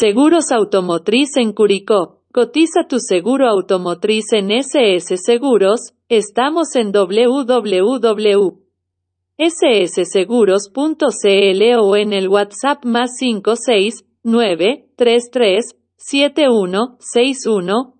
Seguros Automotriz en Curicó. Cotiza tu seguro automotriz en SS Seguros. Estamos en www.ssseguros.cl o en el WhatsApp más 56 71 61